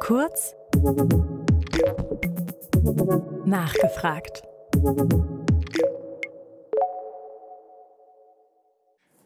Kurz nachgefragt.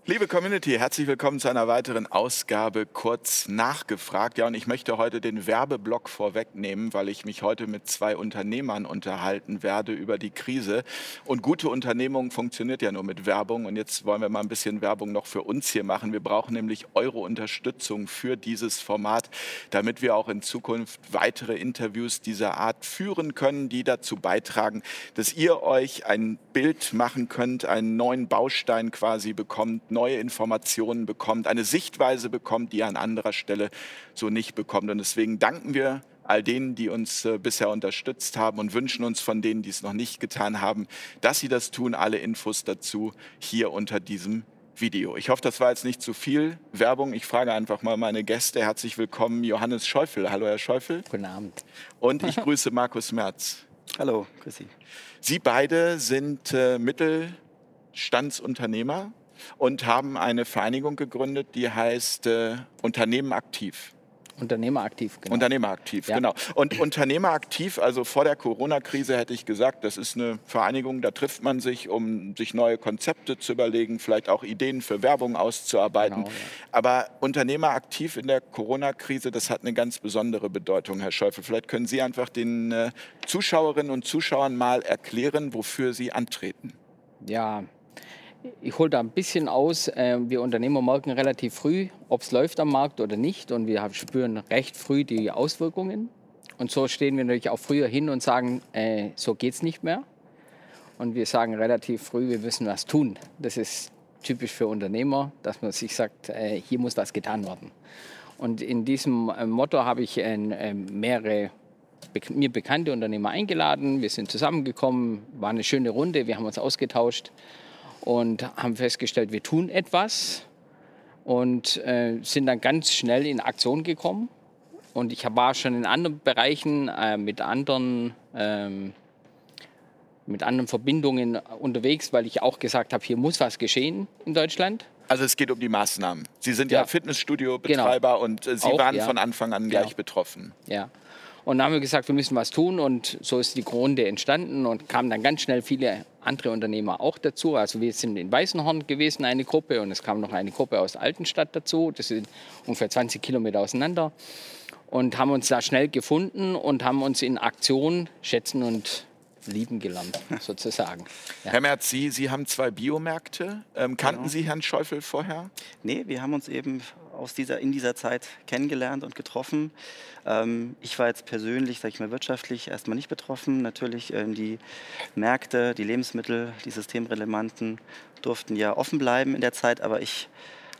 Liebe Community, herzlich willkommen zu einer weiteren Ausgabe kurz nachgefragt. Ja, und ich möchte heute den Werbeblock vorwegnehmen, weil ich mich heute mit zwei Unternehmern unterhalten werde über die Krise. Und gute Unternehmung funktioniert ja nur mit Werbung. Und jetzt wollen wir mal ein bisschen Werbung noch für uns hier machen. Wir brauchen nämlich eure Unterstützung für dieses Format, damit wir auch in Zukunft weitere Interviews dieser Art führen können, die dazu beitragen, dass ihr euch ein Bild machen könnt, einen neuen Baustein quasi bekommt, neue Informationen bekommt, eine Sichtweise bekommt, die ihr an anderer Stelle so nicht bekommt. Und deswegen danken wir all denen, die uns äh, bisher unterstützt haben und wünschen uns von denen, die es noch nicht getan haben, dass sie das tun. Alle Infos dazu hier unter diesem Video. Ich hoffe, das war jetzt nicht zu viel Werbung. Ich frage einfach mal meine Gäste. Herzlich willkommen, Johannes Schäufel. Hallo, Herr Schäufel. Guten Abend. Und ich grüße Markus Merz. Hallo, grüß Sie. Sie beide sind äh, Mittelstandsunternehmer und haben eine Vereinigung gegründet, die heißt äh, Unternehmen aktiv. Unternehmer aktiv, genau. Unternehmer aktiv, ja. genau. Und Unternehmer aktiv, also vor der Corona-Krise hätte ich gesagt, das ist eine Vereinigung, da trifft man sich, um sich neue Konzepte zu überlegen, vielleicht auch Ideen für Werbung auszuarbeiten. Genau, ja. Aber Unternehmer aktiv in der Corona-Krise, das hat eine ganz besondere Bedeutung, Herr Schäufel. Vielleicht können Sie einfach den äh, Zuschauerinnen und Zuschauern mal erklären, wofür Sie antreten. Ja, ich hole da ein bisschen aus. Ähm, wir Unternehmer merken relativ früh, ob es läuft am Markt oder nicht. Und wir spüren recht früh die Auswirkungen. Und so stehen wir natürlich auch früher hin und sagen, äh, so geht es nicht mehr. Und wir sagen relativ früh, wir müssen was tun. Das ist typisch für Unternehmer, dass man sich sagt, äh, hier muss was getan werden. Und in diesem äh, Motto habe ich äh, mehrere mir bekannte Unternehmer eingeladen. Wir sind zusammengekommen, war eine schöne Runde, wir haben uns ausgetauscht und haben festgestellt, wir tun etwas und äh, sind dann ganz schnell in Aktion gekommen. Und ich war schon in anderen Bereichen äh, mit anderen ähm, mit anderen Verbindungen unterwegs, weil ich auch gesagt habe, hier muss was geschehen in Deutschland. Also es geht um die Maßnahmen. Sie sind ja, ja Fitnessstudio-Betreiber genau. und äh, Sie auch, waren ja. von Anfang an gleich ja. betroffen. Ja. Und dann haben wir gesagt, wir müssen was tun und so ist die Grunde entstanden und kamen dann ganz schnell viele andere Unternehmer auch dazu. Also wir sind in Weißenhorn gewesen, eine Gruppe und es kam noch eine Gruppe aus Altenstadt dazu. Das sind ungefähr 20 Kilometer auseinander und haben uns da schnell gefunden und haben uns in Aktion schätzen und lieben gelernt, sozusagen. Ja. Herr Merz, Sie, Sie haben zwei Biomärkte. Ähm, kannten genau. Sie Herrn Schäufel vorher? Nee, wir haben uns eben aus dieser, in dieser Zeit kennengelernt und getroffen. Ähm, ich war jetzt persönlich, sage ich mal, wirtschaftlich erstmal nicht betroffen. Natürlich ähm, die Märkte, die Lebensmittel, die systemrelevanten durften ja offen bleiben in der Zeit, aber ich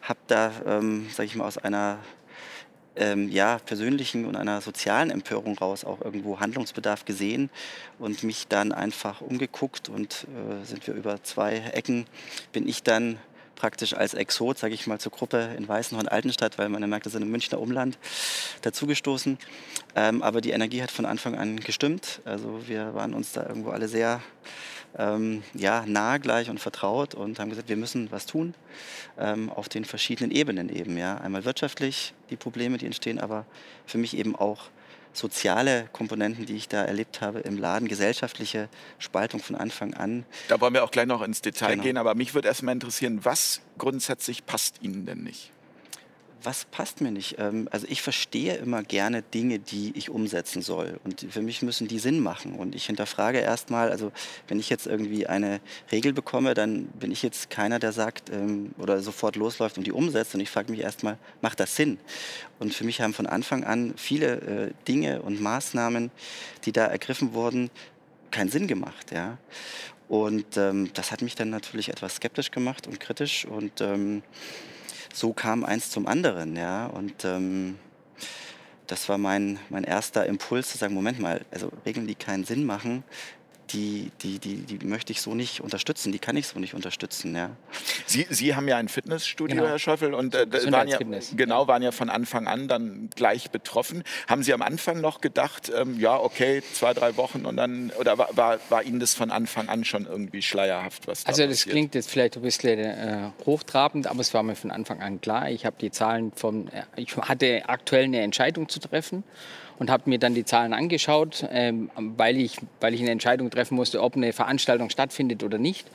habe da, ähm, sage ich mal, aus einer ähm, ja, persönlichen und einer sozialen Empörung raus auch irgendwo Handlungsbedarf gesehen und mich dann einfach umgeguckt und äh, sind wir über zwei Ecken, bin ich dann praktisch als Exot, sage ich mal, zur Gruppe in Weißenhorn-Altenstadt, weil man merkt, das ist im Münchner Umland, dazugestoßen. Ähm, aber die Energie hat von Anfang an gestimmt. Also wir waren uns da irgendwo alle sehr ähm, ja, nah gleich und vertraut und haben gesagt, wir müssen was tun ähm, auf den verschiedenen Ebenen eben. Ja. Einmal wirtschaftlich die Probleme, die entstehen, aber für mich eben auch soziale Komponenten, die ich da erlebt habe im Laden, gesellschaftliche Spaltung von Anfang an. Da wollen wir auch gleich noch ins Detail genau. gehen, aber mich würde erstmal interessieren, was grundsätzlich passt Ihnen denn nicht? Was passt mir nicht? Ähm, also ich verstehe immer gerne Dinge, die ich umsetzen soll. Und für mich müssen die Sinn machen. Und ich hinterfrage erstmal, also wenn ich jetzt irgendwie eine Regel bekomme, dann bin ich jetzt keiner, der sagt ähm, oder sofort losläuft und die umsetzt. Und ich frage mich erstmal, macht das Sinn? Und für mich haben von Anfang an viele äh, Dinge und Maßnahmen, die da ergriffen wurden, keinen Sinn gemacht. Ja? Und ähm, das hat mich dann natürlich etwas skeptisch gemacht und kritisch. Und ähm, so kam eins zum anderen, ja. Und ähm, das war mein, mein erster Impuls zu sagen, Moment mal, also Regeln, die keinen Sinn machen, die, die, die, die möchte ich so nicht unterstützen, die kann ich so nicht unterstützen. Ja. Sie, Sie haben ja ein Fitnessstudio, Genau. Herr Schöffel, und äh, waren ja, genau, waren ja von Anfang an dann gleich betroffen. Haben Sie am Anfang noch gedacht, ähm, ja, okay, zwei, drei Wochen und dann, oder war, war, war Ihnen das von Anfang an schon irgendwie schleierhaft, was da Also das passiert? klingt jetzt vielleicht ein bisschen äh, hochtrabend, aber es war mir von Anfang an klar. Ich habe die Zahlen vom, äh, ich hatte aktuell eine Entscheidung zu treffen und habe mir dann die Zahlen angeschaut, ähm, weil, ich, weil ich eine Entscheidung treffen musste, ob eine Veranstaltung stattfindet oder nicht.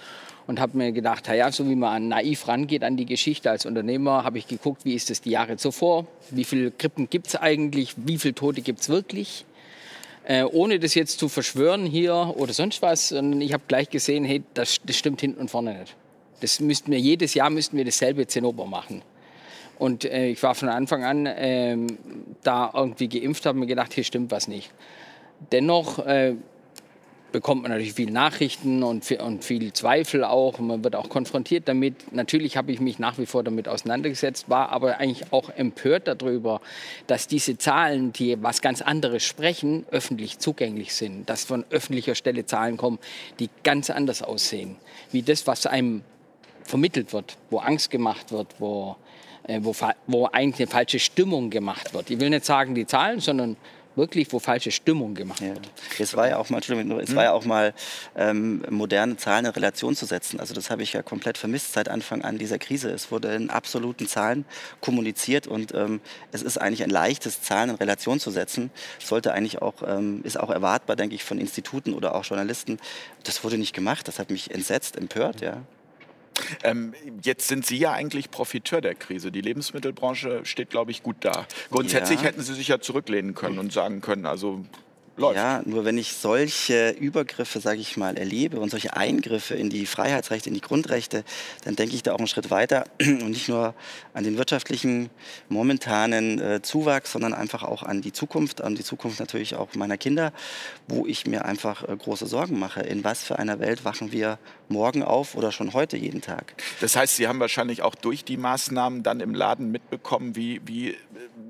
Und habe mir gedacht, ja, so wie man naiv rangeht an die Geschichte als Unternehmer, habe ich geguckt, wie ist es die Jahre zuvor, wie viele Krippen gibt es eigentlich, wie viele Tote gibt es wirklich. Äh, ohne das jetzt zu verschwören hier oder sonst was, sondern ich habe gleich gesehen, hey, das, das stimmt hinten und vorne nicht. Das müssten wir jedes Jahr müssten wir dasselbe Zinnober machen. Und äh, ich war von Anfang an ähm, da irgendwie geimpft, habe mir gedacht, hier stimmt was nicht. Dennoch äh, bekommt man natürlich viele Nachrichten und, und viel Zweifel auch. Man wird auch konfrontiert damit. Natürlich habe ich mich nach wie vor damit auseinandergesetzt, war aber eigentlich auch empört darüber, dass diese Zahlen, die was ganz anderes sprechen, öffentlich zugänglich sind. Dass von öffentlicher Stelle Zahlen kommen, die ganz anders aussehen. Wie das, was einem vermittelt wird, wo Angst gemacht wird, wo, äh, wo, fa- wo eigentlich eine falsche Stimmung gemacht wird. Ich will nicht sagen die Zahlen, sondern wirklich, wo falsche Stimmung gemacht Ja. wird. Es war ja auch mal, es war ja auch mal ähm, moderne Zahlen in Relation zu setzen. Also das habe ich ja komplett vermisst seit Anfang an dieser Krise. Es wurde in absoluten Zahlen kommuniziert und ähm, es ist eigentlich ein leichtes, Zahlen in Relation zu setzen. Sollte eigentlich auch, ähm, ist auch erwartbar, denke ich, von Instituten oder auch Journalisten. Das wurde nicht gemacht. Das hat mich entsetzt, empört, ja. Ähm, jetzt sind Sie ja eigentlich Profiteur der Krise. Die Lebensmittelbranche steht, glaube ich, gut da. Grundsätzlich Ja. hätten Sie sich ja zurücklehnen können und sagen können, also läuft. Ja, nur wenn ich solche Übergriffe, sage ich mal, erlebe und solche Eingriffe in die Freiheitsrechte, in die Grundrechte, dann denke ich da auch einen Schritt weiter und nicht nur an den wirtschaftlichen momentanen äh, Zuwachs, sondern einfach auch an die Zukunft, an die Zukunft natürlich auch meiner Kinder, wo ich mir einfach äh, große Sorgen mache. In was für einer Welt wachen wir morgen auf oder schon heute jeden Tag? Das heißt, Sie haben wahrscheinlich auch durch die Maßnahmen dann im Laden mitbekommen, wie, wie äh,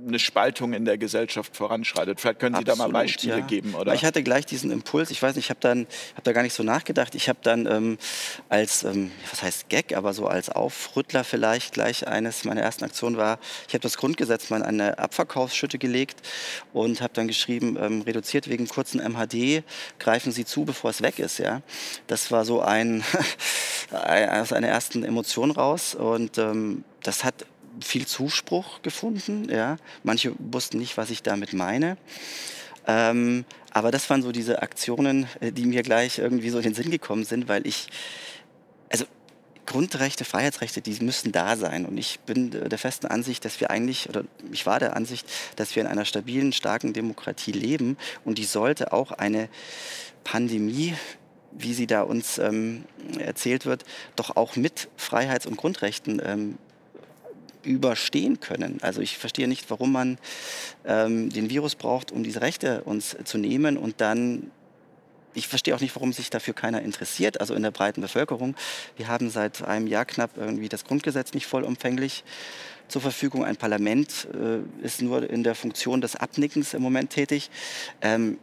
eine Spaltung in der Gesellschaft voranschreitet. Vielleicht können Sie da mal Absolut, Beispiele ja. geben, oder? Ich hatte gleich diesen Impuls. Ich weiß nicht, ich habe dann, habe da gar nicht so nachgedacht. Ich habe dann ähm, als, ähm, was heißt Gag, aber so als Aufrüttler vielleicht gleich eines meiner ersten Aktionen war, ich habe das Grundgesetz mal in eine Abverkaufsschütte gelegt und habe dann geschrieben, ähm, reduziert wegen kurzen MHD, greifen Sie zu, bevor es weg ist. Ja, das war so ein aus einer ersten Emotion raus und ähm, das hat viel Zuspruch gefunden. Ja, manche wussten nicht, was ich damit meine. Ähm, aber das waren so diese Aktionen, äh, die mir gleich irgendwie so in den Sinn gekommen sind, weil ich, also Grundrechte, Freiheitsrechte, die müssen da sein. Und ich bin äh, der festen Ansicht, dass wir eigentlich, oder ich war der Ansicht, dass wir in einer stabilen, starken Demokratie leben. Und die sollte auch eine Pandemie, wie sie da uns ähm, erzählt wird, doch auch mit Freiheits- und Grundrechten ähm, überstehen können. Also ich verstehe nicht, warum man ähm, den Virus braucht, um diese Rechte uns zu nehmen und dann ich verstehe auch nicht, warum sich dafür keiner interessiert, also in der breiten Bevölkerung. Wir haben seit einem Jahr knapp irgendwie das Grundgesetz nicht vollumfänglich zur Verfügung. Ein Parlament äh, ist nur in der Funktion des Abnickens im Moment tätig. Ähm,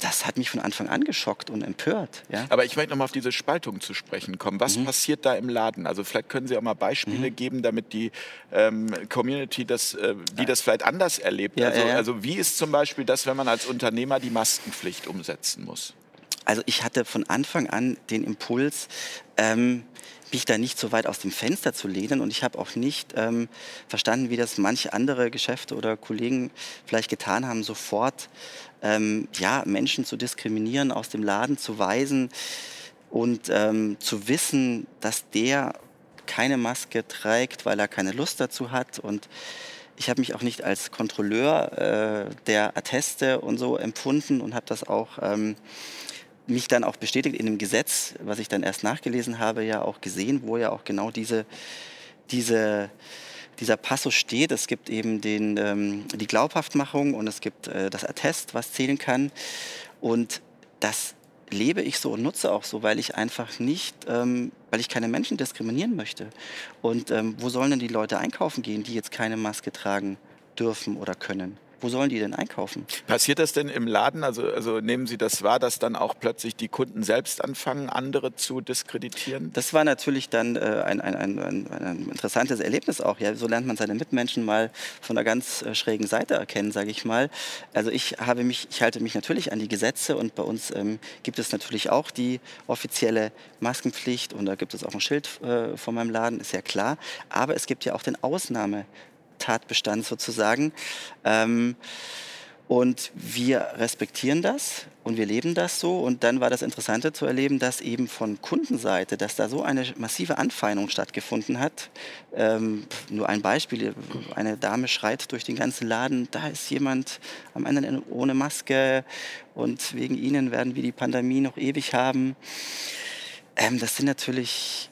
das hat mich von Anfang an geschockt und empört. Ja? Aber ich möchte noch mal auf diese Spaltung zu sprechen kommen. Mhm. Was passiert da im Laden? Also vielleicht können Sie auch mal Beispiele geben, damit die ähm, Community, das, äh, die das vielleicht anders erlebt. Ja, also, ja, ja. also wie ist zum Beispiel das, wenn man als Unternehmer die Maskenpflicht umsetzen muss? Also ich hatte von Anfang an den Impuls, ähm, mich da nicht so weit aus dem Fenster zu lehnen. Und ich habe auch nicht ähm, verstanden, wie das manche andere Geschäfte oder Kollegen vielleicht getan haben, sofort ähm, ja, Menschen zu diskriminieren, aus dem Laden zu weisen und ähm, zu wissen, dass der keine Maske trägt, weil er keine Lust dazu hat. Und ich habe mich auch nicht als Kontrolleur äh, der Atteste und so empfunden und habe das auch ähm, mich dann auch bestätigt in dem Gesetz, was ich dann erst nachgelesen habe, ja auch gesehen, wo ja auch genau diese, diese, dieser Passus steht. Es gibt eben den, ähm, die Glaubhaftmachung und es gibt äh, das Attest, was zählen kann. Und das lebe ich so und nutze auch so, weil ich einfach nicht, ähm, weil ich keine Menschen diskriminieren möchte. Und ähm, wo sollen denn die Leute einkaufen gehen, die jetzt keine Maske tragen dürfen oder können? Wo sollen die denn einkaufen? Passiert das denn im Laden? Also, also nehmen Sie das wahr, dass dann auch plötzlich die Kunden selbst anfangen, andere zu diskreditieren? Das war natürlich dann äh, ein, ein, ein, ein, interessantes Erlebnis auch. Ja. So lernt man seine Mitmenschen mal von einer ganz äh, schrägen Seite erkennen, sage ich mal. Also ich habe mich, ich halte mich natürlich an die Gesetze und bei uns ähm, gibt es natürlich auch die offizielle Maskenpflicht und da gibt es auch ein Schild äh, vor meinem Laden, ist ja klar. Aber es gibt ja auch den Ausnahme Tatbestand sozusagen. Ähm, und wir respektieren das und wir leben das so. Und dann war das Interessante zu erleben, dass eben von Kundenseite, dass da so eine massive Anfeindung stattgefunden hat. Ähm, nur ein Beispiel, eine Dame schreit durch den ganzen Laden, da ist jemand am Ende ohne Maske und wegen ihnen werden wir die Pandemie noch ewig haben. Ähm, das sind natürlich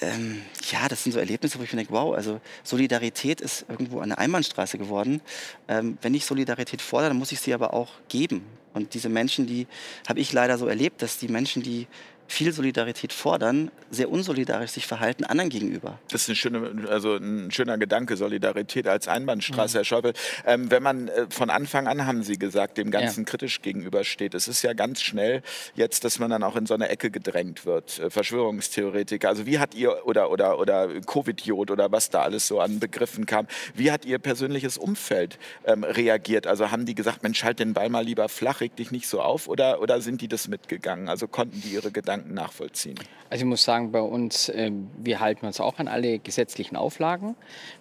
ähm, ja, das sind so Erlebnisse, wo ich mir denke, wow, also Solidarität ist irgendwo eine Einbahnstraße geworden. Ähm, wenn ich Solidarität fordere, dann muss ich sie aber auch geben. Und diese Menschen, die habe ich leider so erlebt, dass die Menschen, die viel Solidarität fordern, sehr unsolidarisch sich verhalten anderen gegenüber. Das ist eine schöne, also ein schöner Gedanke, Solidarität als Einbahnstraße, mhm. Herr Schäuble. Ähm, wenn man äh, von Anfang an, haben Sie gesagt, dem Ganzen ja. kritisch gegenübersteht, es ist ja ganz schnell jetzt, dass man dann auch in so eine Ecke gedrängt wird, äh, Verschwörungstheoretiker. Also wie hat ihr, oder, oder, oder Covid-Jod oder was da alles so an Begriffen kam, wie hat Ihr persönliches Umfeld ähm, reagiert? Also haben die gesagt, Mensch, halt den Ball mal lieber flach, reg dich nicht so auf oder, oder sind die das mitgegangen? Also konnten die ihre Gedanken Gedanken nachvollziehen? Also ich muss sagen, bei uns, äh, wir halten uns auch an alle gesetzlichen Auflagen,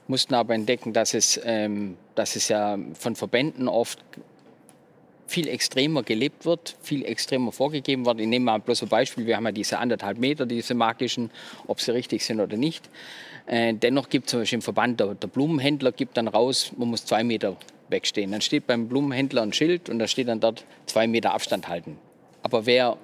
mussten aber entdecken, dass es, ähm, dass es ja von Verbänden oft viel extremer gelebt wird, viel extremer vorgegeben wird. Ich nehme mal bloß ein Beispiel. Wir haben ja diese anderthalb Meter, diese magischen, ob sie richtig sind oder nicht. Äh, dennoch gibt es zum Beispiel im Verband, der, der, Blumenhändler gibt dann raus, man muss zwei Meter wegstehen. Dann steht beim Blumenhändler ein Schild und da steht dann dort zwei Meter Abstand halten. Aber wer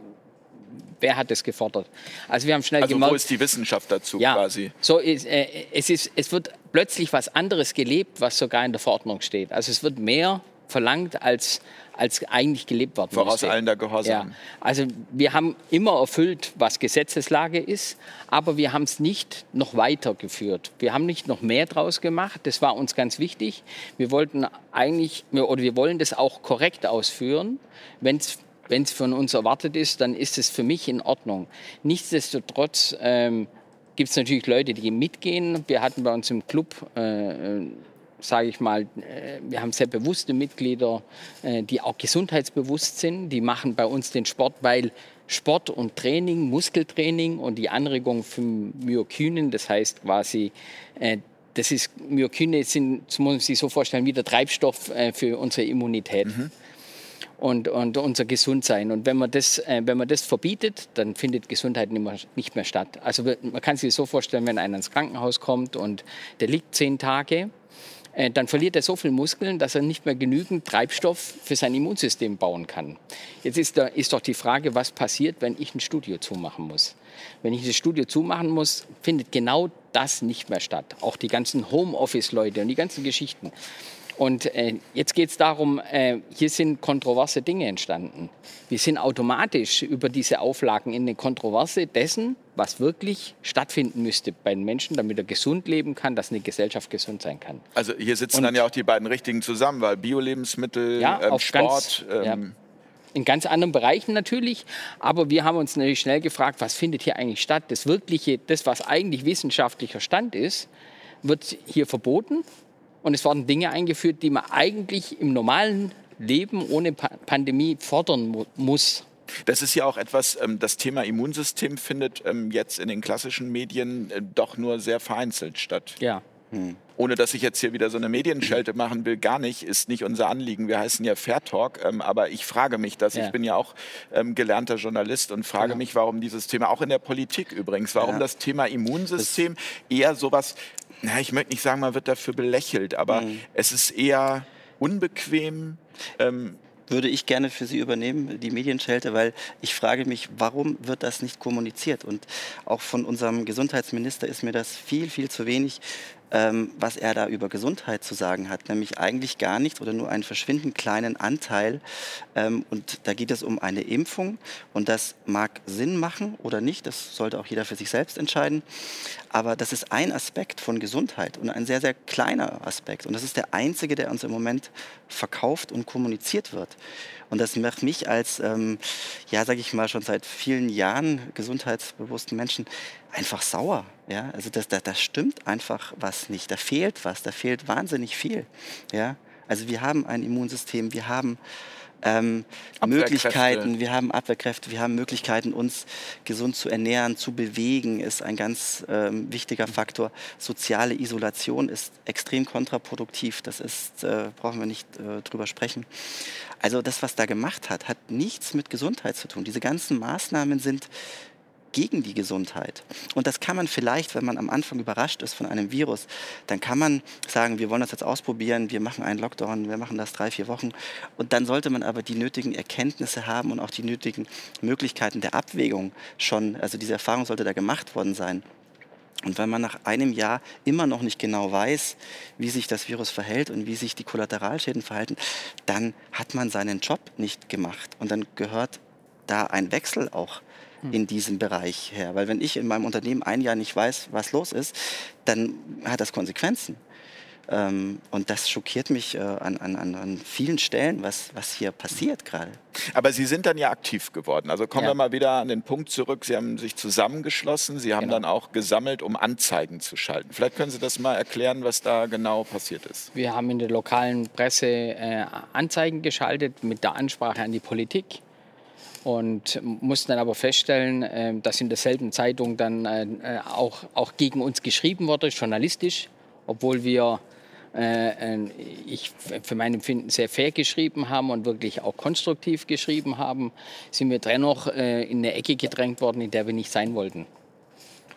wer hat das gefordert? Also wir haben schnell also gemerkt, wo ist die Wissenschaft dazu ja, quasi? So ist, äh, es, ist, es wird plötzlich was anderes gelebt, was sogar in der Verordnung steht. Also es wird mehr verlangt, als, als eigentlich gelebt werden Voraus eilender Gehorsam. Ja. Also wir haben immer erfüllt, was Gesetzeslage ist, aber wir haben es nicht noch weitergeführt. Wir haben nicht noch mehr draus gemacht. Das war uns ganz wichtig. Wir wollten eigentlich, oder wir wollen das auch korrekt ausführen, wenn es wenn es von uns erwartet ist, dann ist es für mich in Ordnung. Nichtsdestotrotz ähm, gibt es natürlich Leute, die mitgehen. Wir hatten bei uns im Club, äh, äh sage ich mal, äh, wir haben sehr bewusste Mitglieder, äh, die auch gesundheitsbewusst sind. Die machen bei uns den Sport, weil Sport und Training, Muskeltraining und die Anregung für Myokynen, das heißt quasi äh, das ist, Myokyne sind, muss man sich so vorstellen, wie der Treibstoff äh, für unsere Immunität. Mhm und, und unser Gesundsein. Und wenn man, das, äh, wenn man das verbietet, dann findet Gesundheit nicht mehr, nicht mehr statt. Also man kann sich so vorstellen, wenn einer ins Krankenhaus kommt und der liegt zehn Tage, äh, dann verliert er so viel Muskeln, dass er nicht mehr genügend Treibstoff für sein Immunsystem bauen kann. Jetzt ist, da, ist doch die Frage, was passiert, wenn ich ein Studio zumachen muss. Wenn ich das Studio zumachen muss, findet genau das nicht mehr statt. Auch die ganzen Homeoffice-Leute und die ganzen Geschichten. Und äh, jetzt geht es darum, äh, hier sind kontroverse Dinge entstanden. Wir sind automatisch über diese Auflagen in eine Kontroverse dessen, was wirklich stattfinden müsste bei den Menschen, damit er gesund leben kann, dass eine Gesellschaft gesund sein kann. Also hier sitzen Und, dann ja auch die beiden Richtigen zusammen, weil Biolebensmittel, ja, ähm, Sport... Ganz, ähm, ja, in ganz anderen Bereichen natürlich, aber wir haben uns natürlich schnell gefragt, was findet hier eigentlich statt? Das wirkliche, das was eigentlich wissenschaftlicher Stand ist, wird hier verboten und es wurden Dinge eingeführt, die man eigentlich im normalen Leben ohne pa Pandemie fordern mu muss. Das ist ja auch etwas, ähm, das Thema Immunsystem findet ähm, jetzt in den klassischen Medien äh, doch nur sehr vereinzelt statt. Ja. Hm. Ohne dass ich jetzt hier wieder so eine Medienschelte machen will, gar nicht, ist nicht unser Anliegen. Wir heißen ja Fair Talk, ähm, aber ich frage mich das. Ja. Ich bin ja auch ähm, gelernter Journalist und frage ja. mich, warum dieses Thema, auch in der Politik übrigens, warum ja. das Thema Immunsystem das eher sowas na, ich möchte nicht sagen, man wird dafür belächelt, aber mhm. es ist eher unbequem. Ähm, würde ich gerne für Sie übernehmen, die Medienschelte, weil ich frage mich, warum wird das nicht kommuniziert? Und auch von unserem Gesundheitsminister ist mir das viel, viel zu wenig ähm, was er da über Gesundheit zu sagen hat, nämlich eigentlich gar nichts oder nur einen verschwindend kleinen Anteil. Ähm, und da geht es um eine Impfung und das mag Sinn machen oder nicht, das sollte auch jeder für sich selbst entscheiden. Aber das ist ein Aspekt von Gesundheit und ein sehr, sehr kleiner Aspekt. Und das ist der einzige, der uns im Moment verkauft und kommuniziert wird. Und das macht mich als, ähm, ja, sage ich mal, schon seit vielen Jahren gesundheitsbewussten Menschen einfach sauer. Ja? Also das, das, das stimmt einfach was nicht. Da fehlt was, da fehlt wahnsinnig viel. Ja? Also wir haben ein Immunsystem, wir haben ähm, Möglichkeiten, wir haben Abwehrkräfte, wir haben Möglichkeiten, uns gesund zu ernähren, zu bewegen, ist ein ganz ähm, wichtiger Faktor. Soziale Isolation ist extrem kontraproduktiv, das ist, äh, brauchen wir nicht äh, drüber sprechen. Also das, was da gemacht hat, hat nichts mit Gesundheit zu tun. Diese ganzen Maßnahmen sind gegen die Gesundheit. Und das kann man vielleicht, wenn man am Anfang überrascht ist von einem Virus, dann kann man sagen, wir wollen das jetzt ausprobieren, wir machen einen Lockdown, wir machen das drei, vier Wochen. Und dann sollte man aber die nötigen Erkenntnisse haben und auch die nötigen Möglichkeiten der Abwägung schon, also diese Erfahrung sollte da gemacht worden sein. Und wenn man nach einem Jahr immer noch nicht genau weiß, wie sich das Virus verhält und wie sich die Kollateralschäden verhalten, dann hat man seinen Job nicht gemacht. Und dann gehört da ein Wechsel auch. In diesem Bereich her. Weil wenn ich in meinem Unternehmen ein Jahr nicht weiß, was los ist, dann hat das Konsequenzen. Ähm, und das schockiert mich äh, an, an, an vielen Stellen, was, was hier passiert gerade. Aber Sie sind dann ja aktiv geworden. Also kommen ja. wir mal wieder an den Punkt zurück. Sie haben sich zusammengeschlossen. Sie haben genau. dann auch gesammelt, um Anzeigen zu schalten. Vielleicht können Sie das mal erklären, was da genau passiert ist. Wir haben in der lokalen Presse äh, Anzeigen geschaltet mit der Ansprache an die Politik und mussten dann aber feststellen, äh, dass in derselben Zeitung dann äh, auch, auch gegen uns geschrieben wurde, journalistisch, obwohl wir äh, ich für mein Empfinden sehr fair geschrieben haben und wirklich auch konstruktiv geschrieben haben, sind wir dennoch in eine Ecke gedrängt worden, in der wir nicht sein wollten.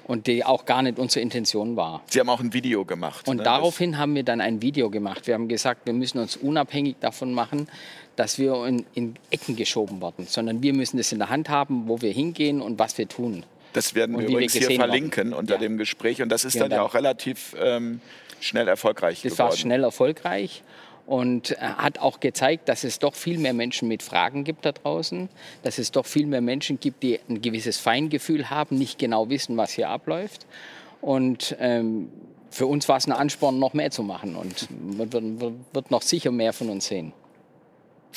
Und die auch gar nicht unsere Intention war. Sie haben auch ein Video gemacht. Und ne? daraufhin haben wir dann ein Video gemacht. Wir haben gesagt, wir müssen uns unabhängig davon machen, dass wir in, in Ecken geschoben werden, sondern wir müssen es in der Hand haben, wo wir hingehen und was wir tun. Das werden wir übrigens wir hier verlinken worden. unter ja. dem Gespräch. Und das ist dann ja auch relativ ähm, schnell erfolgreich das geworden. Das war schnell erfolgreich und äh, hat auch gezeigt, dass es doch viel mehr Menschen mit Fragen gibt da draußen, dass es doch viel mehr Menschen gibt, die ein gewisses Feingefühl haben, nicht genau wissen, was hier abläuft. Und ähm, für uns war es ein Ansporn, noch mehr zu machen und man wird, wird noch sicher mehr von uns sehen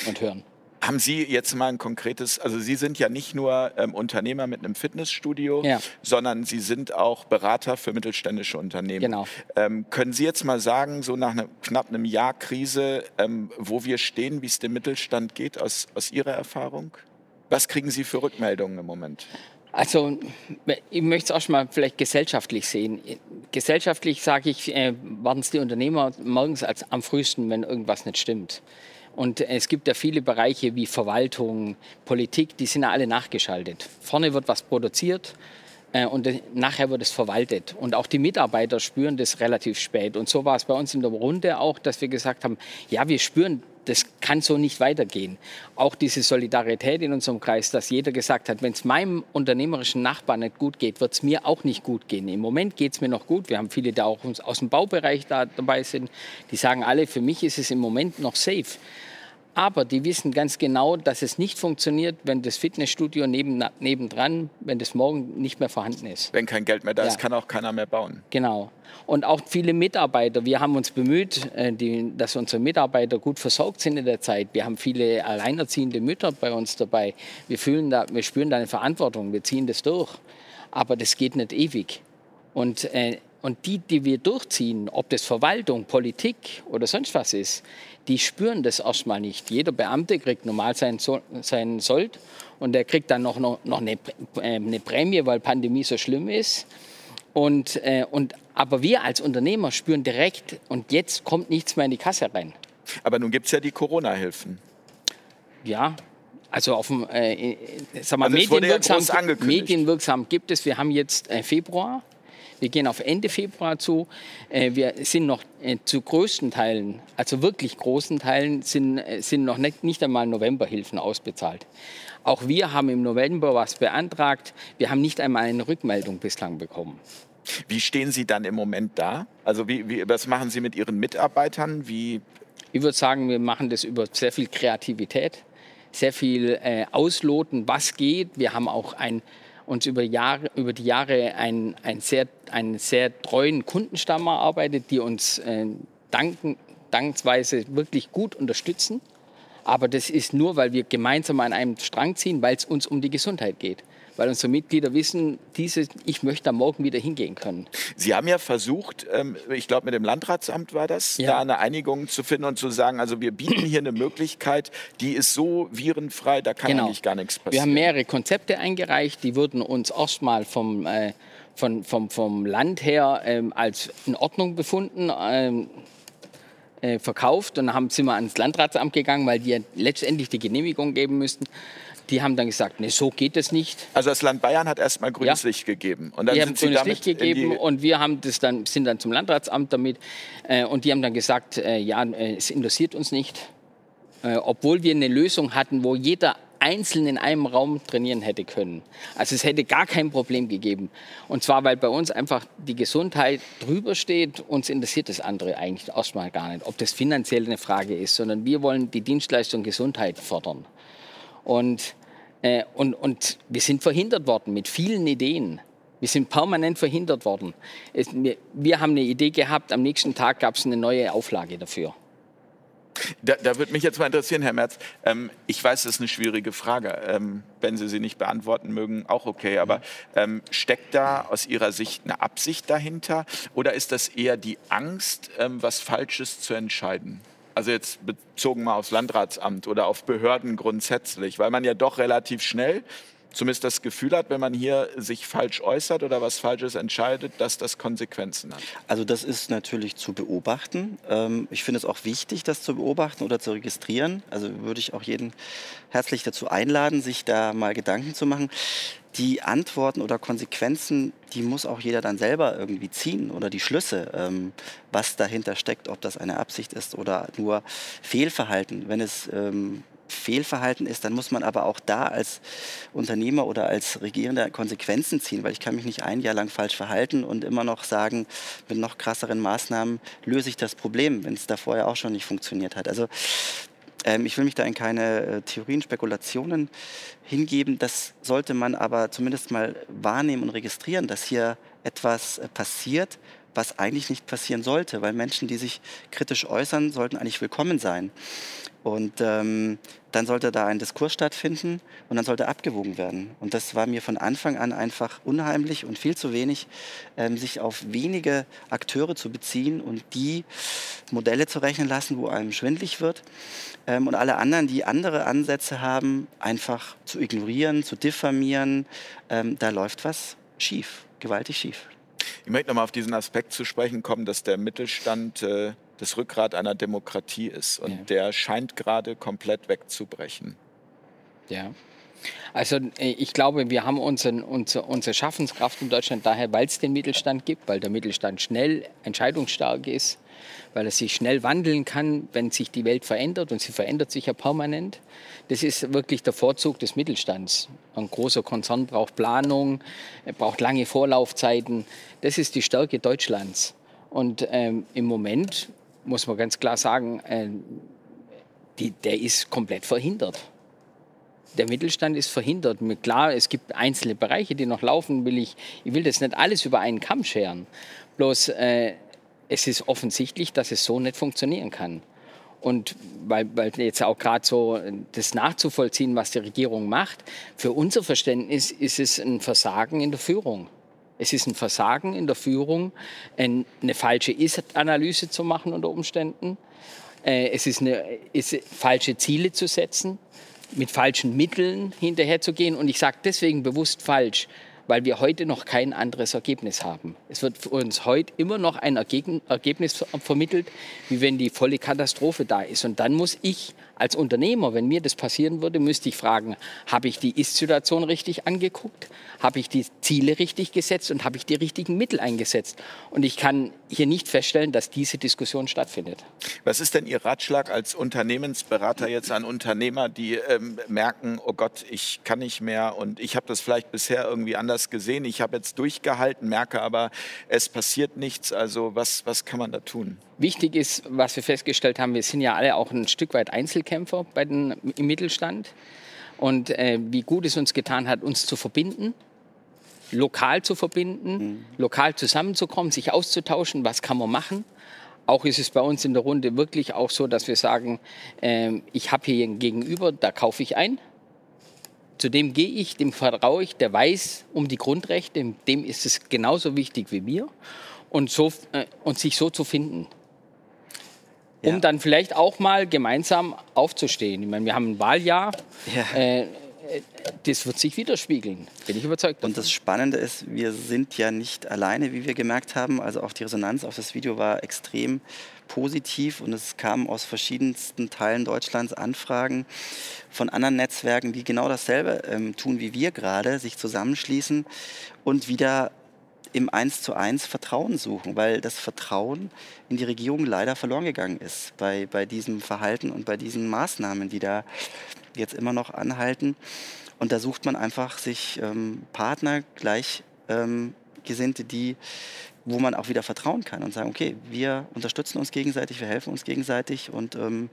und hören. Haben Sie jetzt mal ein konkretes, also Sie sind ja nicht nur ähm, Unternehmer mit einem Fitnessstudio, ja. sondern Sie sind auch Berater für mittelständische Unternehmen. Genau. Ähm, können Sie jetzt mal sagen, so nach einem, knapp einem Jahr Krise, ähm, wo wir stehen, wie es dem Mittelstand geht, aus, aus Ihrer Erfahrung? Was kriegen Sie für Rückmeldungen im Moment? Also ich möchte es auch schon mal vielleicht gesellschaftlich sehen. Gesellschaftlich sage ich, äh, warten es die Unternehmer morgens als am frühesten, wenn irgendwas nicht stimmt. Und es gibt ja viele Bereiche wie Verwaltung, Politik, die sind ja alle nachgeschaltet. Vorne wird was produziert äh, und nachher wird es verwaltet. Und auch die Mitarbeiter spüren das relativ spät. Und so war es bei uns in der Runde auch, dass wir gesagt haben, ja, wir spüren das kann so nicht weitergehen. Auch diese Solidarität in unserem Kreis, dass jeder gesagt hat, wenn es meinem unternehmerischen Nachbarn nicht gut geht, wird es mir auch nicht gut gehen. Im Moment geht es mir noch gut. Wir haben viele, die auch aus dem Baubereich da dabei sind. Die sagen alle, für mich ist es im Moment noch safe. Aber die wissen ganz genau, dass es nicht funktioniert, wenn das Fitnessstudio neben, nebendran, wenn das morgen nicht mehr vorhanden ist. Wenn kein Geld mehr da ja. ist, kann auch keiner mehr bauen. Genau. Und auch viele Mitarbeiter. Wir haben uns bemüht, äh, die, dass unsere Mitarbeiter gut versorgt sind in der Zeit. Wir haben viele alleinerziehende Mütter bei uns dabei. Wir, fühlen da, wir spüren da eine Verantwortung. Wir ziehen das durch. Aber das geht nicht ewig. Und äh, und die, die wir durchziehen, ob das Verwaltung, Politik oder sonst was ist, die spüren das erstmal nicht. Jeder Beamte kriegt normal seinen, seinen Sold und der kriegt dann noch, noch, noch eine, äh, eine Prämie, weil Pandemie so schlimm ist. Und, äh, und, aber wir als Unternehmer spüren direkt, und jetzt kommt nichts mehr in die Kasse rein. Aber nun gibt es ja die Corona-Hilfen. Ja, also auf dem, äh, sag mal, also medienwirksam, ja medienwirksam gibt es. Wir haben jetzt äh, Februar wir gehen auf Ende Februar zu. Äh, wir sind noch äh, zu größten Teilen, also wirklich großen Teilen, sind, äh, sind noch nicht, nicht einmal Novemberhilfen ausbezahlt. Auch wir haben im November was beantragt. Wir haben nicht einmal eine Rückmeldung bislang bekommen. Wie stehen Sie dann im Moment da? Also wie, wie, was machen Sie mit Ihren Mitarbeitern? Wie ich würde sagen, wir machen das über sehr viel Kreativität, sehr viel äh, Ausloten, was geht. Wir haben auch ein, uns über, Jahre, über die Jahre einen, einen, sehr, einen sehr treuen Kundenstamm erarbeitet, die uns äh, danken, dankensweise wirklich gut unterstützen. Aber das ist nur, weil wir gemeinsam an einem Strang ziehen, weil es uns um die Gesundheit geht weil unsere Mitglieder wissen, diese, ich möchte da morgen wieder hingehen können. Sie haben ja versucht, ähm, ich glaube mit dem Landratsamt war das, ja. da eine Einigung zu finden und zu sagen, also wir bieten hier eine Möglichkeit, die ist so virenfrei, da kann genau. eigentlich gar nichts passieren. Wir haben mehrere Konzepte eingereicht, die wurden uns erstmal vom, äh, von, vom, vom Land her ähm, als in Ordnung befunden. Ähm, äh, verkauft und dann haben, sind wir ans Landratsamt gegangen, weil die ja letztendlich die Genehmigung geben müssten. Die haben dann gesagt, nee, so geht es nicht. Also das Land Bayern hat erstmal grünes ja. Licht gegeben. Und dann die haben grünes Licht gegeben und wir haben das dann, sind dann zum Landratsamt damit. Äh, und die haben dann gesagt, äh, ja, äh, es interessiert uns nicht. Äh, obwohl wir eine Lösung hatten, wo jeder einzeln in einem Raum trainieren hätte können. Also es hätte gar kein Problem gegeben. Und zwar, weil bei uns einfach die Gesundheit drüber steht. Uns interessiert das andere eigentlich erstmal gar nicht, ob das finanziell eine Frage ist, sondern wir wollen die Dienstleistung Gesundheit fördern. Und, äh, und, und wir sind verhindert worden mit vielen Ideen. Wir sind permanent verhindert worden. Es, wir, wir haben eine Idee gehabt, am nächsten Tag gab es eine neue Auflage dafür. Da, da würde mich jetzt mal interessieren, Herr Merz. Ähm, ich weiß, das ist eine schwierige Frage. Ähm, wenn Sie sie nicht beantworten mögen, auch okay. Aber ähm, steckt da aus Ihrer Sicht eine Absicht dahinter? Oder ist das eher die Angst, ähm, was Falsches zu entscheiden? Also jetzt bezogen mal aufs Landratsamt oder auf Behörden grundsätzlich, weil man ja doch relativ schnell zumindest das Gefühl hat, wenn man hier sich falsch äußert oder was Falsches entscheidet, dass das Konsequenzen hat? Also das ist natürlich zu beobachten. Ähm, ich finde es auch wichtig, das zu beobachten oder zu registrieren. Also würde ich auch jeden herzlich dazu einladen, sich da mal Gedanken zu machen. Die Antworten oder Konsequenzen, die muss auch jeder dann selber irgendwie ziehen oder die Schlüsse, ähm, was dahinter steckt, ob das eine Absicht ist oder nur Fehlverhalten. Wenn es ähm, Fehlverhalten ist, dann muss man aber auch da als Unternehmer oder als Regierender Konsequenzen ziehen, weil ich kann mich nicht ein Jahr lang falsch verhalten und immer noch sagen, mit noch krasseren Maßnahmen löse ich das Problem, wenn es da vorher auch schon nicht funktioniert hat. Also ähm, ich will mich da in keine äh, Theorien, Spekulationen hingeben. Das sollte man aber zumindest mal wahrnehmen und registrieren, dass hier etwas äh, passiert, was eigentlich nicht passieren sollte, weil Menschen, die sich kritisch äußern, sollten eigentlich willkommen sein. Und ähm, dann sollte da ein Diskurs stattfinden und dann sollte abgewogen werden. Und das war mir von Anfang an einfach unheimlich und viel zu wenig, ähm, sich auf wenige Akteure zu beziehen und die Modelle zu rechnen lassen, wo einem schwindlig wird. Ähm, und alle anderen, die andere Ansätze haben, einfach zu ignorieren, zu diffamieren. Ähm, da läuft was schief, gewaltig schief. Ich möchte nochmal auf diesen Aspekt zu sprechen kommen, dass der Mittelstand äh, das Rückgrat einer Demokratie ist. Und ja. der scheint gerade komplett wegzubrechen. Ja. Also äh, ich glaube, wir haben unseren, unsere, unsere Schaffenskraft in Deutschland daher, weil es den Mittelstand gibt, weil der Mittelstand schnell entscheidungsstark ist, weil er sich schnell wandeln kann, wenn sich die Welt verändert und sie verändert sich ja permanent. Das ist wirklich der Vorzug des Mittelstands. Ein großer Konzern braucht Planung, braucht lange Vorlaufzeiten. Das ist die Stärke Deutschlands. Und ähm, im Moment muss man ganz klar sagen, äh, die, der ist komplett verhindert. Der Mittelstand ist verhindert. Klar, es gibt einzelne Bereiche, die noch laufen. Will ich, ich will das nicht alles über einen Kamm scheren. Bloß äh, es ist offensichtlich, dass es so nicht funktionieren kann. Und weil, weil jetzt auch gerade so das nachzuvollziehen, was die Regierung macht, für unser Verständnis ist es ein Versagen in der Führung. Es ist ein Versagen in der Führung, eine falsche Ist-Analyse zu machen unter Umständen. Äh, es ist, eine, ist falsche Ziele zu setzen, mit falschen Mitteln hinterherzugehen. Und ich sage deswegen bewusst falsch, weil wir heute noch kein anderes Ergebnis haben. Es wird uns heute immer noch ein Ergebnis vermittelt, wie wenn die volle Katastrophe da ist. Und dann muss ich als Unternehmer, wenn mir das passieren würde, müsste ich fragen, habe ich die Ist-Situation richtig angeguckt? Habe ich die Ziele richtig gesetzt und habe ich die richtigen Mittel eingesetzt? Und ich kann hier nicht feststellen, dass diese Diskussion stattfindet. Was ist denn Ihr Ratschlag als Unternehmensberater jetzt an Unternehmer, die ähm, merken, oh Gott, ich kann nicht mehr und ich habe das vielleicht bisher irgendwie anders gesehen, ich habe jetzt durchgehalten, merke aber, es passiert nichts. Also was, was kann man da tun? Wichtig ist, was wir festgestellt haben, wir sind ja alle auch ein Stück weit Einzelkämpfer bei den, im Mittelstand. Und äh, wie gut es uns getan hat, uns zu verbinden lokal zu verbinden, mhm. lokal zusammenzukommen, sich auszutauschen, was kann man machen. Auch ist es bei uns in der Runde wirklich auch so, dass wir sagen, äh, ich habe hier einen Gegenüber, da kaufe ich ein. Zu dem gehe ich, dem vertraue ich, der weiß um die Grundrechte, dem ist es genauso wichtig wie mir. Und, so, äh, und sich so zu finden. Um ja. dann vielleicht auch mal gemeinsam aufzustehen. Ich meine, wir haben ein Wahljahr. Ja. Äh, das wird sich widerspiegeln, bin ich überzeugt. Davon. Und das Spannende ist, wir sind ja nicht alleine, wie wir gemerkt haben. Also auch die Resonanz auf das Video war extrem positiv und es kamen aus verschiedensten Teilen Deutschlands Anfragen von anderen Netzwerken, die genau dasselbe ähm, tun wie wir gerade, sich zusammenschließen und wieder im Eins zu eins Vertrauen suchen, weil das Vertrauen in die Regierung leider verloren gegangen ist bei, bei diesem Verhalten und bei diesen Maßnahmen, die da jetzt immer noch anhalten. Und da sucht man einfach sich ähm, Partner, Gleichgesinnte, ähm, die, wo man auch wieder vertrauen kann und sagen, okay, wir unterstützen uns gegenseitig, wir helfen uns gegenseitig und ähm,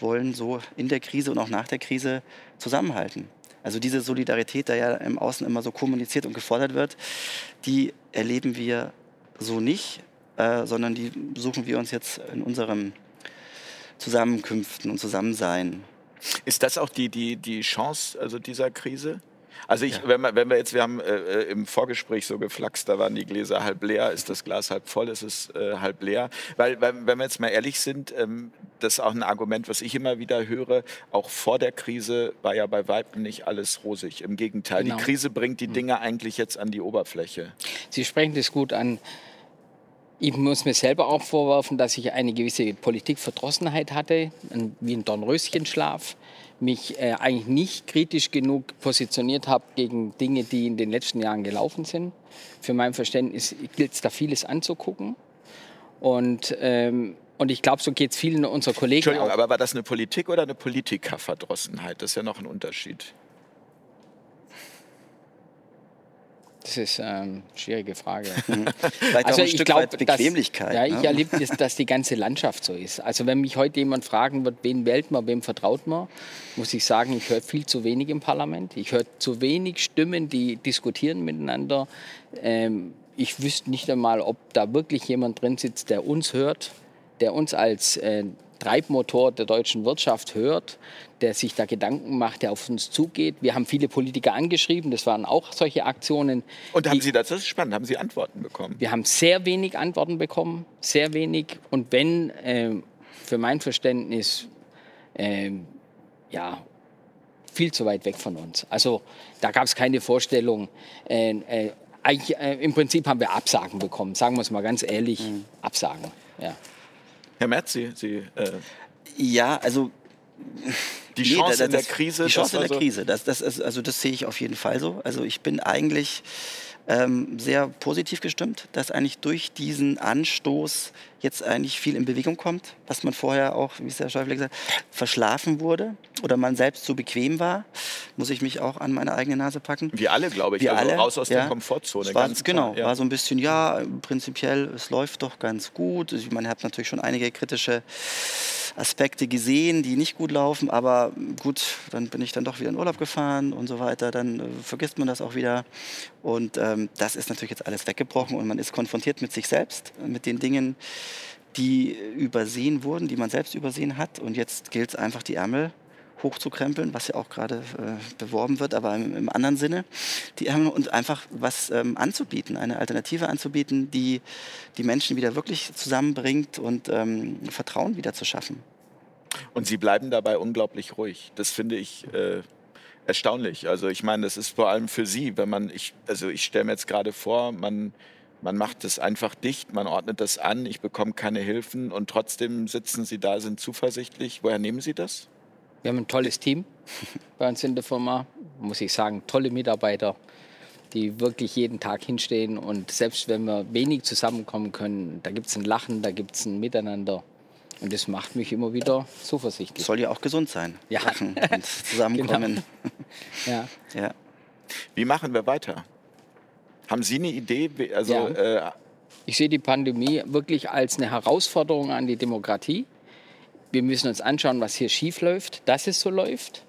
wollen so in der Krise und auch nach der Krise zusammenhalten. Also diese Solidarität, da ja im Außen immer so kommuniziert und gefordert wird, die erleben wir so nicht, äh, sondern die suchen wir uns jetzt in unseren Zusammenkünften und Zusammensein. Ist das auch die, die, die Chance also dieser Krise? Also ich, ja. wenn, wir, wenn wir jetzt, wir haben äh, im Vorgespräch so geflaxt, da waren die Gläser halb leer, ist das Glas halb voll, ist es äh, halb leer. Weil, wenn wir jetzt mal ehrlich sind, ähm, das ist auch ein Argument, was ich immer wieder höre, auch vor der Krise war ja bei Weitem nicht alles rosig. Im Gegenteil, genau. die Krise bringt die hm. Dinge eigentlich jetzt an die Oberfläche. Sie sprechen das gut an. Ich muss mir selber auch vorwerfen, dass ich eine gewisse Politikverdrossenheit hatte, wie ein Dornröschenschlaf, mich äh, eigentlich nicht kritisch genug positioniert habe gegen Dinge, die in den letzten Jahren gelaufen sind. Für mein Verständnis gilt es da vieles anzugucken. Und, ähm, und ich glaube, so geht es vielen unserer Kollegen Entschuldigung, auch. aber war das eine Politik oder eine Politikerverdrossenheit? Das ist ja noch ein Unterschied. Das ist eine ähm, schwierige Frage. Vielleicht also auch ein Stück glaub, weit Bequemlichkeit. Dass, ja, ich ne? erlebe, dass, dass die ganze Landschaft so ist. Also wenn mich heute jemand fragen wird, wen wählt man, wem vertraut man, muss ich sagen, ich höre viel zu wenig im Parlament. Ich höre zu wenig Stimmen, die diskutieren miteinander. Ähm, ich wüsste nicht einmal, ob da wirklich jemand drin sitzt, der uns hört, der uns als äh, Treibmotor der deutschen Wirtschaft hört, der sich da Gedanken macht, der auf uns zugeht. Wir haben viele Politiker angeschrieben, das waren auch solche Aktionen. Und haben Sie das, das ist spannend, haben Sie Antworten bekommen? Wir haben sehr wenig Antworten bekommen, sehr wenig. Und wenn, äh, für mein Verständnis, äh, ja, viel zu weit weg von uns. Also da gab es keine Vorstellung. Äh, äh, eigentlich, äh, Im Prinzip haben wir Absagen bekommen, sagen wir es mal ganz ehrlich, mhm. Absagen. Ja. Herr Merz, Sie. Sie äh ja, also. Die Chance nee, das, in der Krise. Die Chance in der Krise, das, das ist, also das sehe ich auf jeden Fall so. Also ich bin eigentlich ähm, sehr positiv gestimmt, dass eigentlich durch diesen Anstoß jetzt eigentlich viel in Bewegung kommt, was man vorher auch, wie es Herr Schäuble gesagt hat, verschlafen wurde oder man selbst zu bequem war, muss ich mich auch an meine eigene Nase packen. Wir alle, glaube ich, Wir also alle, raus aus ja, der Komfortzone. War, genau, ja. war so ein bisschen, ja, prinzipiell, es läuft doch ganz gut. Man hat natürlich schon einige kritische Aspekte gesehen, die nicht gut laufen, aber gut, dann bin ich dann doch wieder in Urlaub gefahren und so weiter, dann äh, vergisst man das auch wieder. Und ähm, das ist natürlich jetzt alles weggebrochen und man ist konfrontiert mit sich selbst, mit den Dingen, die übersehen wurden, die man selbst übersehen hat. Und jetzt gilt es einfach, die Ärmel hochzukrempeln, was ja auch gerade äh, beworben wird, aber im, im, anderen Sinne, die Ärmel und einfach was ähm, anzubieten, eine Alternative anzubieten, die die Menschen wieder wirklich zusammenbringt und ähm, Vertrauen wieder zu schaffen. Und Sie bleiben dabei unglaublich ruhig. Das finde ich äh, erstaunlich. Also ich meine, das ist vor allem für Sie, wenn man, ich, also ich stelle mir jetzt gerade vor, man man macht es einfach dicht, man ordnet das an, ich bekomme keine Hilfen und trotzdem sitzen Sie da, sind zuversichtlich. Woher nehmen Sie das? Wir haben ein tolles Team bei uns in der Firma, muss ich sagen, tolle Mitarbeiter. die wirklich jeden Tag hinstehen und selbst wenn wir wenig zusammenkommen können, da gibt es ein Lachen, da gibt es ein Miteinander. Und das macht mich immer wieder zuversichtlich. Soll ja auch gesund sein. Ja. Lachen und zusammenkommen. Ja. ja. Wie machen wir weiter? Haben Sie eine Idee? Also, Ja. äh, Ich sehe die Pandemie wirklich als eine Herausforderung an die Demokratie. Wir müssen uns anschauen, was hier schief läuft, dass es so läuft.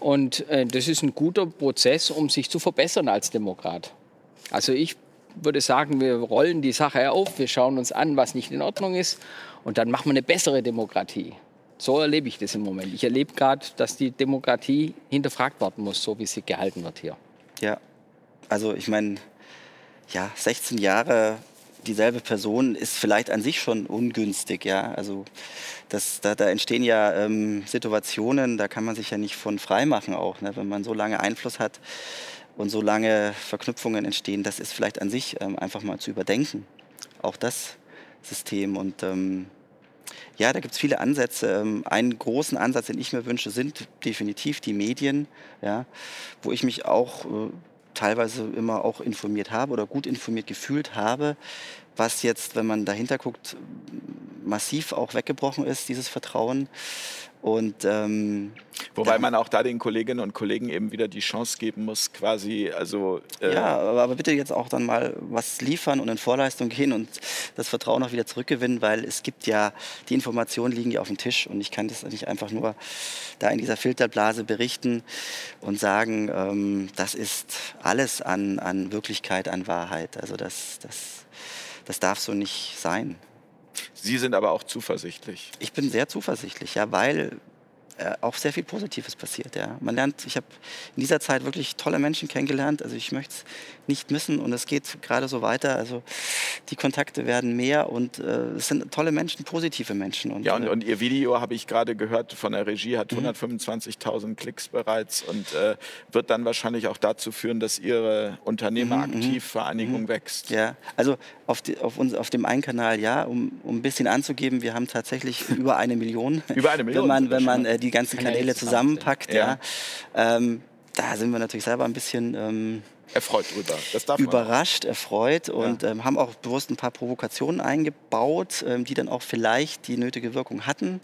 Und äh, das ist ein guter Prozess, um sich zu verbessern als Demokrat. Also ich würde sagen, wir rollen die Sache auf, wir schauen uns an, was nicht in Ordnung ist und dann machen wir eine bessere Demokratie. So erlebe ich das im Moment. Ich erlebe gerade, dass die Demokratie hinterfragt werden muss, so wie sie gehalten wird hier. Ja, also ich meine, ja, 16 Jahre dieselbe Person ist vielleicht an sich schon ungünstig, ja. Also das, da, da entstehen ja ähm, Situationen, da kann man sich ja nicht von frei machen auch, ne? wenn man so lange Einfluss hat und so lange Verknüpfungen entstehen. Das ist vielleicht an sich ähm, einfach mal zu überdenken, auch das System und ähm, ja, da gibt es viele Ansätze. Ähm, Einen großen Ansatz, den ich mir wünsche, sind definitiv die Medien, ja, wo ich mich auch äh, teilweise immer auch informiert habe oder gut informiert gefühlt habe, was jetzt, wenn man dahinter guckt, massiv auch weggebrochen ist, dieses Vertrauen. Und ähm, wobei man auch da den Kolleginnen und Kollegen eben wieder die Chance geben muss, quasi, also äh, Ja, aber bitte jetzt auch dann mal was liefern und in Vorleistung gehen und das Vertrauen auch wieder zurückgewinnen, weil es gibt ja, die Informationen liegen ja auf dem Tisch und ich kann das nicht einfach nur da in dieser Filterblase berichten und sagen, ähm, das ist alles an, an Wirklichkeit, an Wahrheit. Also das, das, das darf so nicht sein. Sie sind aber auch zuversichtlich. Ich bin sehr zuversichtlich, ja, weil äh, auch sehr viel Positives passiert. Ja. Man lernt, ich habe in dieser Zeit wirklich tolle Menschen kennengelernt. Also ich möchte es nicht missen und es geht gerade so weiter. Also die Kontakte werden mehr und äh, es sind tolle Menschen, positive Menschen. Und, Ja, und, äh, und Ihr Video, habe ich gerade gehört, von der Regie hat Mhm. 125.000 Klicks bereits und äh, wird dann wahrscheinlich auch dazu führen, dass Ihre Unternehmeraktivvereinigung wächst. Mhm, Ja, also auf, die, auf, uns, auf dem einen Kanal ja, um, um ein bisschen anzugeben, wir haben tatsächlich über eine Million. Über eine Million, Wenn man, wenn man äh, die ganzen Kanäle zusammenpackt, ja. Ähm, da sind wir natürlich selber ein bisschen ähm, Erfreut drüber. Darf man. überrascht, erfreut und ähm, haben auch bewusst ein paar Provokationen eingebaut, ähm, die dann auch vielleicht die nötige Wirkung hatten.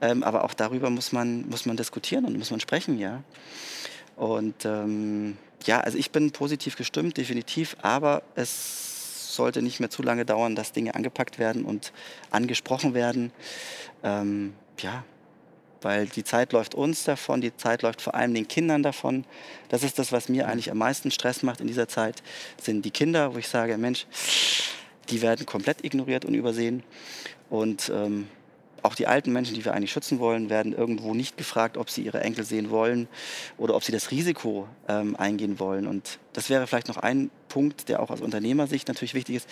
Ähm, aber auch darüber muss man, muss man diskutieren und muss man sprechen, ja. Und ähm, ja, also ich bin positiv gestimmt, definitiv, aber es sollte nicht mehr zu lange dauern, dass Dinge angepackt werden und angesprochen werden. Ähm, ja, weil die Zeit läuft uns davon, die Zeit läuft vor allem den Kindern davon. Das ist das, was mir eigentlich am meisten Stress macht in dieser Zeit, sind die Kinder, wo ich sage, Mensch, die werden komplett ignoriert und übersehen. Und ähm, auch die alten Menschen, die wir eigentlich schützen wollen, werden irgendwo nicht gefragt, ob sie ihre Enkel sehen wollen oder ob sie das Risiko ähm, eingehen wollen. Und das wäre vielleicht noch ein Punkt, der auch aus Unternehmersicht natürlich wichtig ist.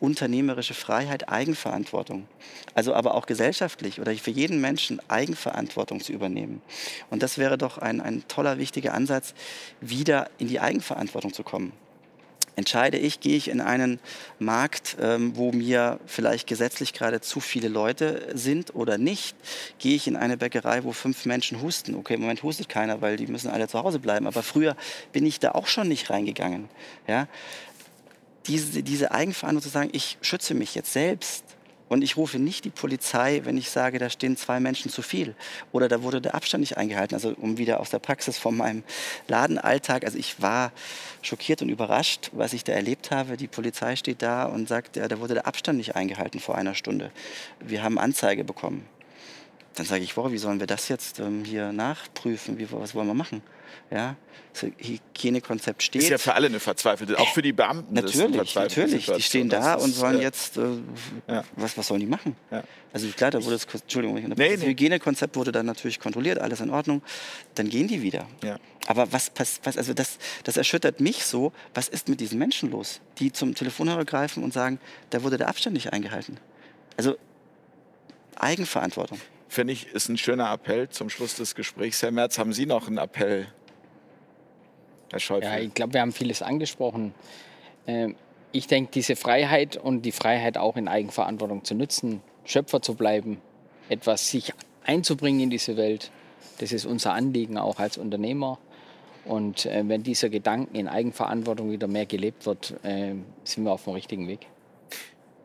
Unternehmerische Freiheit, Eigenverantwortung. Also aber auch gesellschaftlich oder für jeden Menschen Eigenverantwortung zu übernehmen. Und das wäre doch ein, ein toller, wichtiger Ansatz, wieder in die Eigenverantwortung zu kommen entscheide ich, gehe ich in einen Markt, ähm, wo mir vielleicht gesetzlich gerade zu viele Leute sind oder nicht? Gehe ich in eine Bäckerei, wo fünf Menschen husten? Okay, im Moment hustet keiner, weil die müssen alle zu Hause bleiben. Aber früher bin ich da auch schon nicht reingegangen. Ja? Diese, diese Eigenverantwortung zu sagen, ich schütze mich jetzt selbst. Und ich rufe nicht die Polizei, wenn ich sage, da stehen zwei Menschen zu viel. Oder da wurde der Abstand nicht eingehalten. Also um wieder aus der Praxis von meinem Ladenalltag. Also ich war schockiert und überrascht, was ich da erlebt habe. Die Polizei steht da und sagt, ja, da wurde der Abstand nicht eingehalten vor einer Stunde. Wir haben Anzeige bekommen. Dann sage ich, boah, wie sollen wir das jetzt ähm, hier nachprüfen? Wie, was wollen wir machen? Ja, das Hygienekonzept steht. Ist ja für alle eine verzweifelte, auch für die Beamten. Natürlich, natürlich. Die Situation. stehen Das da ist, und sollen äh, jetzt, äh, ja. was, was sollen die machen? Ja. Also klar, da wurde das, Entschuldigung, Nee, das nee. Hygienekonzept wurde dann natürlich kontrolliert, alles in Ordnung. Dann gehen die wieder. Ja. Aber was passt, was, also das, das erschüttert mich so. Was ist mit diesen Menschen los, die zum Telefonhörer greifen und sagen, da wurde der Abstand nicht eingehalten? Also Eigenverantwortung. Finde ich, ist ein schöner Appell zum Schluss des Gesprächs. Herr Merz, haben Sie noch einen Appell? Herr Schäuble. Ja, ich glaube, wir haben vieles angesprochen. Ähm, Ich denke, diese Freiheit und die Freiheit auch in Eigenverantwortung zu nutzen, Schöpfer zu bleiben, etwas sich einzubringen in diese Welt, das ist unser Anliegen auch als Unternehmer. Und äh, wenn dieser Gedanken in Eigenverantwortung wieder mehr gelebt wird, äh, sind wir auf dem richtigen Weg.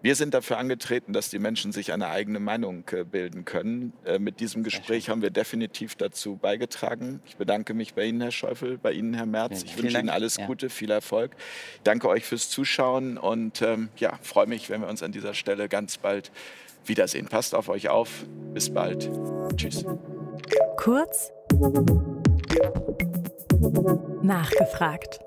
Wir sind dafür angetreten, dass die Menschen sich eine eigene Meinung äh, bilden können. Äh, mit diesem Gespräch haben wir definitiv dazu beigetragen. Ich bedanke mich bei Ihnen, Herr Schäufel, bei Ihnen, Herr Merz. Ich wünsche Ihnen alles Gute, viel Erfolg. Ich danke euch fürs Zuschauen und ähm, ja, freue mich, wenn wir uns an dieser Stelle ganz bald wiedersehen. Passt auf euch auf. Bis bald. Tschüss. Kurz nachgefragt.